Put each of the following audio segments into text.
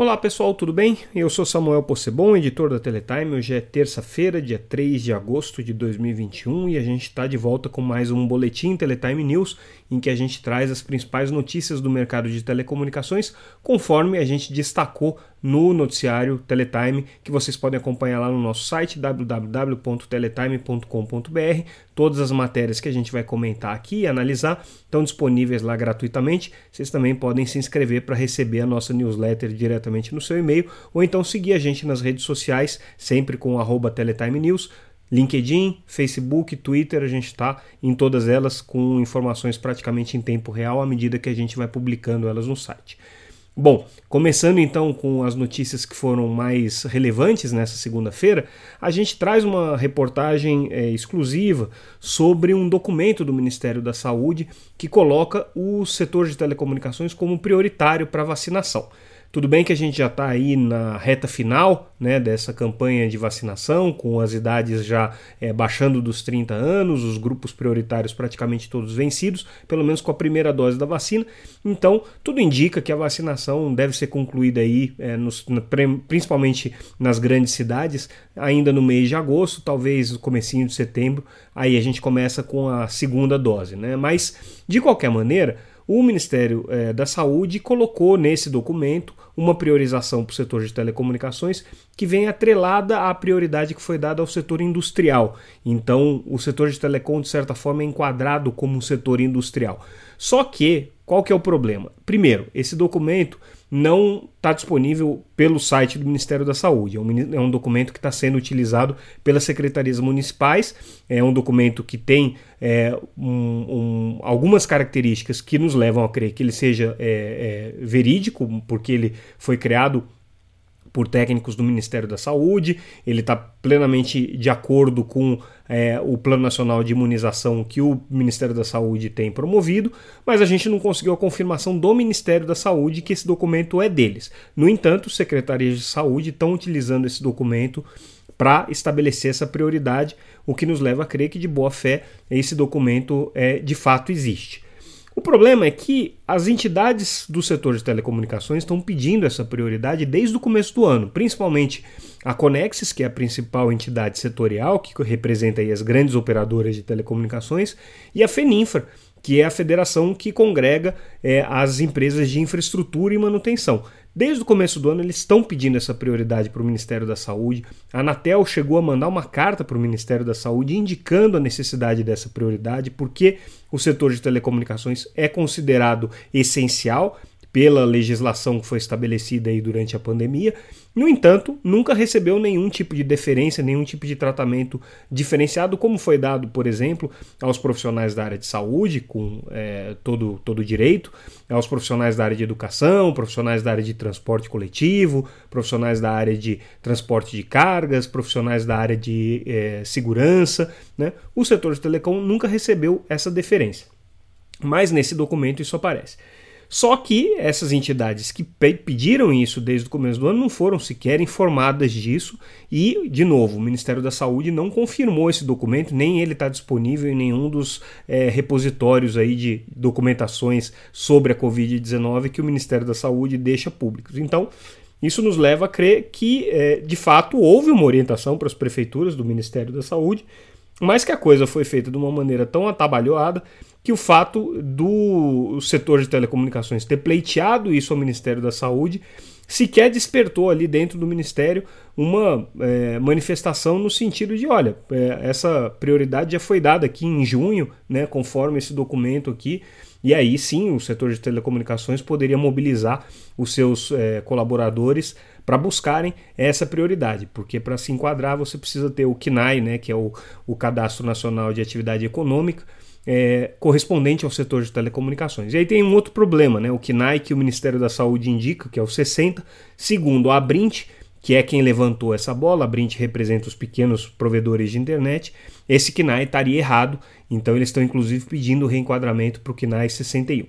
Olá pessoal, tudo bem? Eu sou Samuel Possebon, editor da Teletime. Hoje é terça-feira, dia 3 de agosto de 2021 e a gente está de volta com mais um Boletim Teletime News em que a gente traz as principais notícias do mercado de telecomunicações conforme a gente destacou no noticiário Teletime, que vocês podem acompanhar lá no nosso site www.teletime.com.br. Todas as matérias que a gente vai comentar aqui e analisar estão disponíveis lá gratuitamente. Vocês também podem se inscrever para receber a nossa newsletter diretamente no seu e-mail ou então seguir a gente nas redes sociais, sempre com Teletime News. LinkedIn, Facebook, Twitter, a gente está em todas elas com informações praticamente em tempo real à medida que a gente vai publicando elas no site. Bom, começando então com as notícias que foram mais relevantes nessa segunda-feira, a gente traz uma reportagem é, exclusiva sobre um documento do Ministério da Saúde que coloca o setor de telecomunicações como prioritário para vacinação. Tudo bem que a gente já está aí na reta final né, dessa campanha de vacinação, com as idades já é, baixando dos 30 anos, os grupos prioritários praticamente todos vencidos, pelo menos com a primeira dose da vacina. Então, tudo indica que a vacinação deve ser concluída aí, é, nos, na, principalmente nas grandes cidades, ainda no mês de agosto, talvez no comecinho de setembro, aí a gente começa com a segunda dose. Né? Mas, de qualquer maneira, o Ministério é, da Saúde colocou nesse documento uma priorização para o setor de telecomunicações que vem atrelada à prioridade que foi dada ao setor industrial. Então, o setor de telecom, de certa forma, é enquadrado como um setor industrial. Só que, qual que é o problema? Primeiro, esse documento não está disponível pelo site do Ministério da Saúde. É um, é um documento que está sendo utilizado pelas secretarias municipais. É um documento que tem é, um, um, algumas características que nos levam a crer que ele seja é, é verídico, porque ele foi criado por técnicos do Ministério da Saúde, ele está plenamente de acordo com é, o Plano Nacional de Imunização que o Ministério da Saúde tem promovido, mas a gente não conseguiu a confirmação do Ministério da Saúde que esse documento é deles. No entanto, secretarias de saúde estão utilizando esse documento para estabelecer essa prioridade, o que nos leva a crer que, de boa fé, esse documento é, de fato existe. O problema é que as entidades do setor de telecomunicações estão pedindo essa prioridade desde o começo do ano, principalmente a Conexis, que é a principal entidade setorial, que representa as grandes operadoras de telecomunicações, e a FENINFRA, que é a federação que congrega é, as empresas de infraestrutura e manutenção. Desde o começo do ano, eles estão pedindo essa prioridade para o Ministério da Saúde. A Anatel chegou a mandar uma carta para o Ministério da Saúde indicando a necessidade dessa prioridade, porque o setor de telecomunicações é considerado essencial pela legislação que foi estabelecida aí durante a pandemia. No entanto, nunca recebeu nenhum tipo de deferência, nenhum tipo de tratamento diferenciado, como foi dado, por exemplo, aos profissionais da área de saúde, com é, todo, todo direito, aos profissionais da área de educação, profissionais da área de transporte coletivo, profissionais da área de transporte de cargas, profissionais da área de é, segurança. Né? O setor de telecom nunca recebeu essa deferência. Mas nesse documento isso aparece. Só que essas entidades que pediram isso desde o começo do ano não foram sequer informadas disso e, de novo, o Ministério da Saúde não confirmou esse documento, nem ele está disponível em nenhum dos é, repositórios aí de documentações sobre a Covid-19 que o Ministério da Saúde deixa públicos. Então, isso nos leva a crer que, é, de fato, houve uma orientação para as prefeituras do Ministério da Saúde, mas que a coisa foi feita de uma maneira tão atabalhoada que o fato do setor de telecomunicações ter pleiteado isso ao Ministério da Saúde sequer despertou ali dentro do Ministério uma é, manifestação no sentido de, olha, é, essa prioridade já foi dada aqui em junho, né, conforme esse documento aqui, e aí sim o setor de telecomunicações poderia mobilizar os seus é, colaboradores para buscarem essa prioridade, porque para se enquadrar você precisa ter o CNAE, né, que é o, o Cadastro Nacional de Atividade Econômica, é, correspondente ao setor de telecomunicações. E aí tem um outro problema, né? o KNAI que o Ministério da Saúde indica, que é o 60, segundo a Abrint, que é quem levantou essa bola, a Brint representa os pequenos provedores de internet, esse KNAI estaria errado, então eles estão inclusive pedindo reenquadramento para o KNAI 61.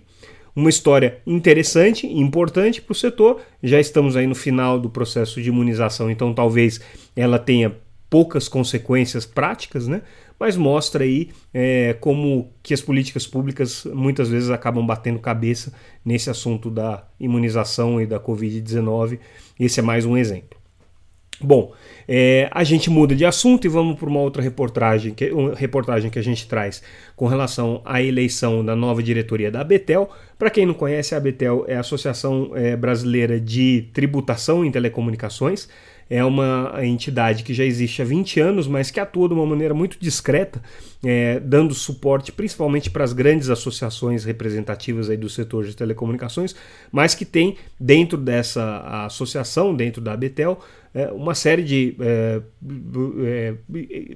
Uma história interessante e importante para o setor, já estamos aí no final do processo de imunização, então talvez ela tenha poucas consequências práticas, né? Mas mostra aí é, como que as políticas públicas muitas vezes acabam batendo cabeça nesse assunto da imunização e da Covid-19. Esse é mais um exemplo. Bom, é, a gente muda de assunto e vamos para uma outra reportagem que, reportagem que a gente traz com relação à eleição da nova diretoria da Abetel. Para quem não conhece, a Abetel é a Associação é, Brasileira de Tributação em Telecomunicações é uma entidade que já existe há 20 anos, mas que atua de uma maneira muito discreta, é, dando suporte principalmente para as grandes associações representativas aí do setor de telecomunicações, mas que tem dentro dessa associação, dentro da Abetel, é, uma série de é, é,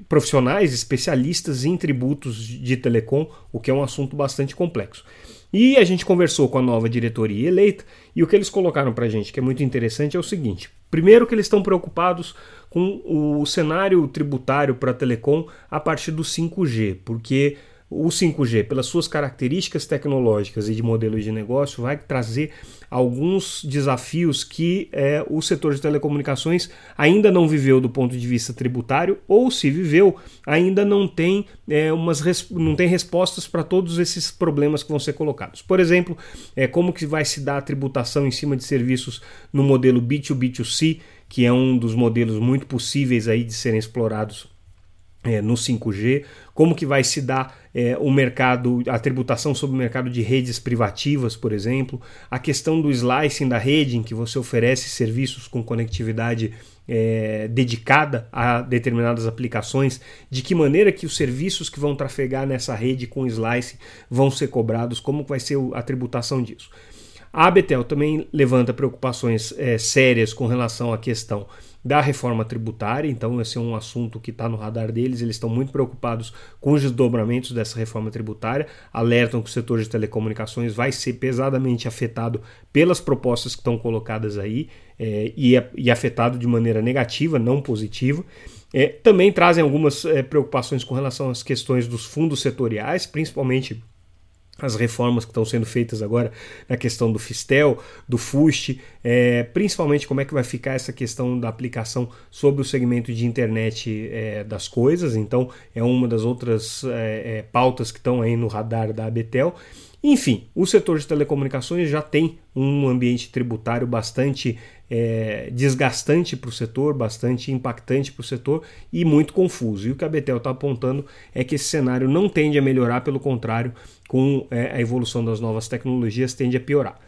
profissionais especialistas em tributos de telecom, o que é um assunto bastante complexo. E a gente conversou com a nova diretoria eleita e o que eles colocaram para a gente, que é muito interessante, é o seguinte: primeiro, que eles estão preocupados com o cenário tributário para a telecom a partir do 5G, porque o 5G, pelas suas características tecnológicas e de modelo de negócio, vai trazer alguns desafios que é, o setor de telecomunicações ainda não viveu do ponto de vista tributário, ou se viveu, ainda não tem, é, umas não tem respostas para todos esses problemas que vão ser colocados. Por exemplo, é, como que vai se dar a tributação em cima de serviços no modelo B2B2C, que é um dos modelos muito possíveis aí de serem explorados é, no 5G, como que vai se dar é, o mercado, a tributação sobre o mercado de redes privativas, por exemplo, a questão do slicing da rede, em que você oferece serviços com conectividade é, dedicada a determinadas aplicações, de que maneira que os serviços que vão trafegar nessa rede com slice vão ser cobrados, como vai ser a tributação disso. A Abetel também levanta preocupações é, sérias com relação à questão da reforma tributária, então esse é um assunto que está no radar deles, eles estão muito preocupados com os desdobramentos dessa reforma tributária, alertam que o setor de telecomunicações vai ser pesadamente afetado pelas propostas que estão colocadas aí é, e, é, e afetado de maneira negativa, não positiva. É, também trazem algumas é, preocupações com relação às questões dos fundos setoriais, principalmente as reformas que estão sendo feitas agora na questão do Fistel, do FUST, é, principalmente como é que vai ficar essa questão da aplicação sobre o segmento de internet é, das coisas. Então, é uma das outras é, é pautas que estão aí no radar da Abetel. Enfim, o setor de telecomunicações já tem um ambiente tributário bastante é, desgastante para o setor, bastante impactante para o setor e muito confuso. E o que a Betel está apontando é que esse cenário não tende a melhorar, pelo contrário, com é, a evolução das novas tecnologias, tende a piorar.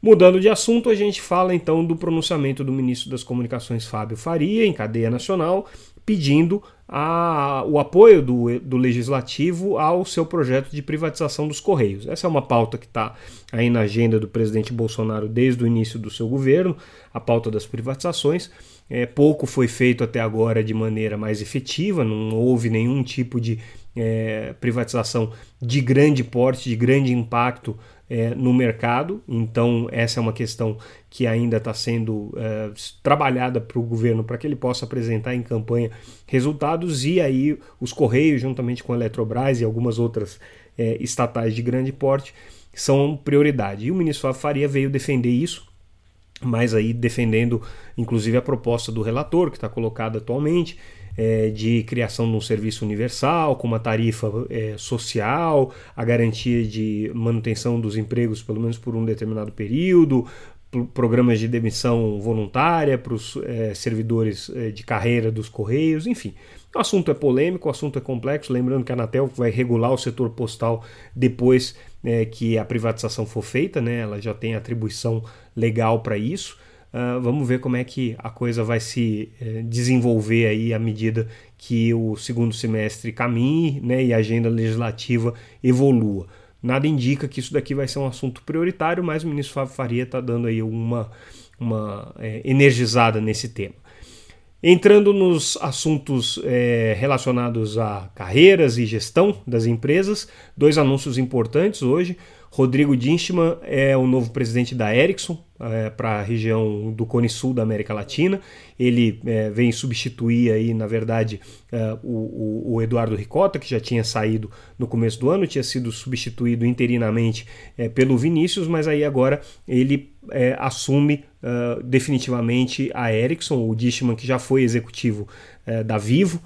Mudando de assunto, a gente fala então do pronunciamento do ministro das Comunicações, Fábio Faria, em cadeia nacional, pedindo a, o apoio do, do legislativo ao seu projeto de privatização dos Correios. Essa é uma pauta que está aí na agenda do presidente Bolsonaro desde o início do seu governo, a pauta das privatizações. É, pouco foi feito até agora de maneira mais efetiva, não houve nenhum tipo de é, privatização de grande porte, de grande impacto é, no mercado. Então, essa é uma questão que ainda está sendo é, trabalhada para o governo para que ele possa apresentar em campanha resultados. E aí, os Correios, juntamente com a Eletrobras e algumas outras é, estatais de grande porte, são prioridade. E o ministro Faria veio defender isso. Mas aí defendendo inclusive a proposta do relator que está colocada atualmente, é, de criação de um serviço universal, com uma tarifa é, social, a garantia de manutenção dos empregos, pelo menos por um determinado período, programas de demissão voluntária para os é, servidores é, de carreira dos Correios, enfim. O assunto é polêmico, o assunto é complexo. Lembrando que a Anatel vai regular o setor postal depois é, que a privatização for feita, né? ela já tem atribuição legal para isso. Uh, vamos ver como é que a coisa vai se eh, desenvolver aí à medida que o segundo semestre caminhe né, e a agenda legislativa evolua. Nada indica que isso daqui vai ser um assunto prioritário, mas o ministro Fábio Faria está dando aí uma, uma é, energizada nesse tema. Entrando nos assuntos é, relacionados a carreiras e gestão das empresas, dois anúncios importantes hoje. Rodrigo Dinchman é o novo presidente da Ericsson é, para a região do Cone Sul da América Latina. Ele é, vem substituir aí, na verdade, é, o, o, Eduardo Ricota, que já tinha saído no começo do ano, tinha sido substituído interinamente é, pelo Vinícius, mas aí agora ele é, assume uh, definitivamente a Ericsson, o Dishman que já foi executivo da Vivo,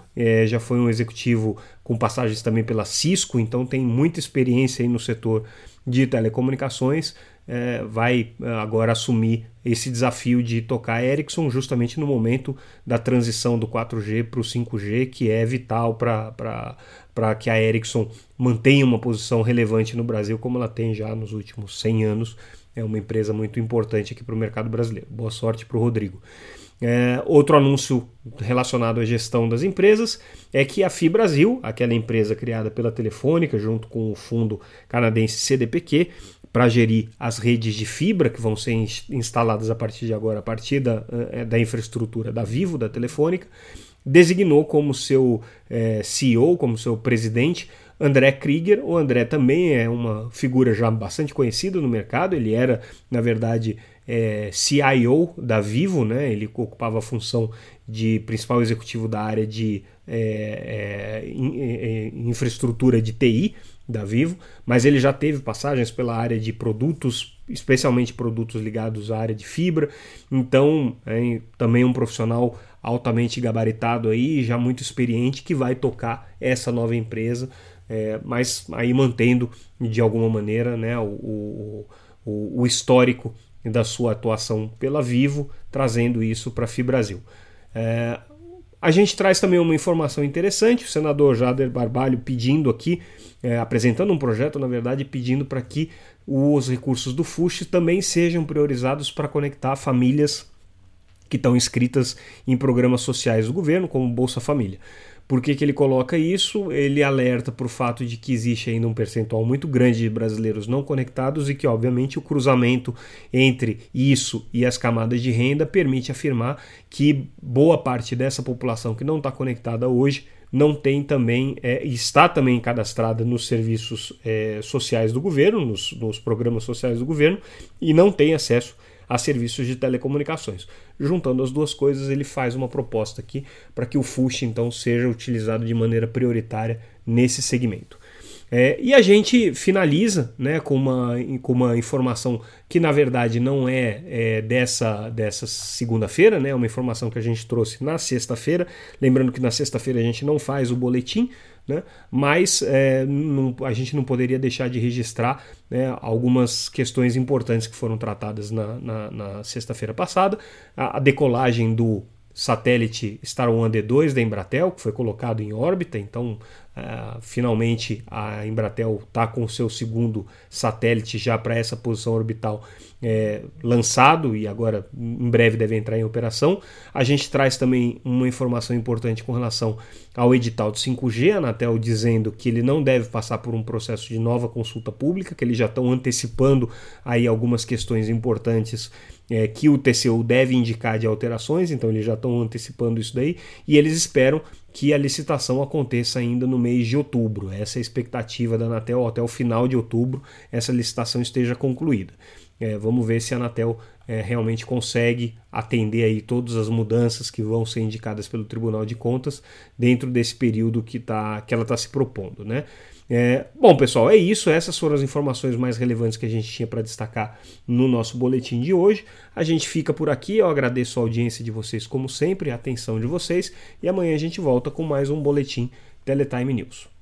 já foi um executivo com passagens também pela Cisco, então tem muita experiência aí no setor de telecomunicações, é, vai agora assumir esse desafio de tocar Ericsson justamente no momento da transição do 4G para o 5G, que é vital para que a Ericsson mantenha uma posição relevante no Brasil, como ela tem já nos últimos 100 anos é uma empresa muito importante aqui para o mercado brasileiro. Boa sorte para o Rodrigo. É, outro anúncio relacionado à gestão das empresas é que a FIBrasil, aquela empresa criada pela Telefônica junto com o fundo canadense CDPQ, para gerir as redes de fibra que vão ser instaladas a partir de agora, a partir da, é, da infraestrutura da Vivo, da Telefônica, designou como seu é, CEO, como seu presidente, André Krieger. O André também é uma figura já bastante conhecida no mercado. Ele era, na verdade, é, CIO da Vivo, né? ele ocupava a função de principal executivo da área de é infraestrutura de TI da Vivo, mas ele já teve passagens pela área de produtos, especialmente produtos ligados à área de fibra, então é também um profissional altamente gabaritado aí, já muito experiente, que vai tocar essa nova empresa é, mas aí mantendo de alguma maneira né, o, o, o histórico da sua atuação pela Vivo, trazendo isso para a FIBrasil. É, a gente traz também uma informação interessante, o senador Jader Barbalho pedindo aqui, é, apresentando um projeto, na verdade, pedindo para que os recursos do FUSH também sejam priorizados para conectar famílias que estão inscritas em programas sociais do governo, como Bolsa Família. Por que, que ele coloca isso? Ele alerta para o fato de que existe ainda um percentual muito grande de brasileiros não conectados e que, obviamente, o cruzamento entre isso e as camadas de renda permite afirmar que boa parte dessa população que não está conectada hoje não tem também, é, está também cadastrada nos serviços é, sociais do governo, nos, nos programas sociais do governo, e não tem acesso a serviços de telecomunicações. Juntando as duas coisas, ele faz uma proposta aqui para que o FUSH então seja utilizado de maneira prioritária nesse segmento. É, e a gente finaliza né, com, uma, com uma informação que na verdade não é, é dessa, dessa segunda-feira, né, é uma informação que a gente trouxe na sexta-feira. Lembrando que na sexta-feira a gente não faz o boletim, né? mas é, não, a gente não poderia deixar de registrar né, algumas questões importantes que foram tratadas na, na, na sexta-feira passada. A, a, decolagem do satélite Star One D2 da Embratel, que foi colocado em órbita, então Uh, finalmente a Embratel está com o seu segundo satélite já para essa posição orbital é, lançado e agora em breve deve entrar em operação. A gente traz também uma informação importante com relação ao edital de 5G, a Anatel dizendo que ele não deve passar por um processo de nova consulta pública, que eles já estão antecipando aí algumas questões importantes é, que o TCU deve indicar de alterações, então eles já estão antecipando isso daí e eles esperam que a licitação aconteça ainda no mês de outubro. Essa é a expectativa da Anatel, até o final de outubro essa licitação esteja concluída. É, vamos ver se a Anatel é, realmente consegue atender aí todas as mudanças que vão ser indicadas pelo Tribunal de Contas dentro desse período que, tá, que ela está se propondo. Né? É, bom, pessoal, é isso. Essas foram as informações mais relevantes que a gente tinha para destacar no nosso boletim de hoje. A gente fica por aqui. Eu agradeço a audiência de vocês, como sempre, a atenção de vocês. E amanhã a gente volta com mais um boletim Teletime News.